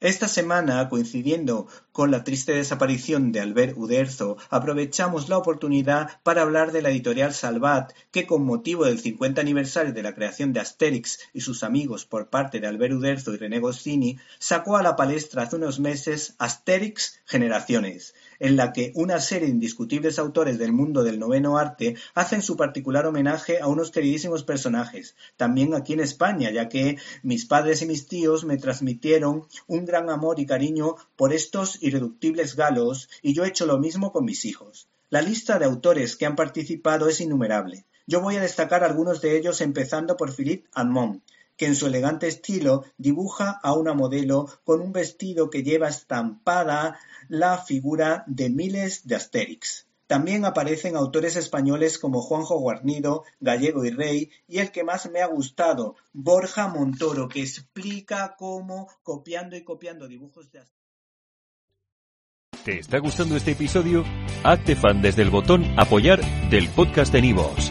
Esta semana, coincidiendo con la triste desaparición de Albert Uderzo, aprovechamos la oportunidad para hablar de la editorial Salvat, que con motivo del 50 aniversario de la creación de Asterix y sus amigos por parte de Albert Uderzo y René Goscinny, sacó a la palestra hace unos meses Asterix Generaciones, en la que una serie de indiscutibles autores del mundo del noveno arte hacen su particular homenaje a unos queridísimos personajes, también aquí en España, ya que mis padres y mis tíos me transmitieron un gran amor y cariño por estos irreductibles galos y yo he hecho lo mismo con mis hijos. La lista de autores que han participado es innumerable. Yo voy a destacar algunos de ellos empezando por Philippe Almond, que en su elegante estilo dibuja a una modelo con un vestido que lleva estampada la figura de miles de Asterix. También aparecen autores españoles como Juanjo Guarnido, Gallego y Rey, y el que más me ha gustado, Borja Montoro, que explica cómo copiando y copiando dibujos de Asterix. ¿Te está gustando este episodio? Hazte fan desde el botón apoyar del podcast de Nivos.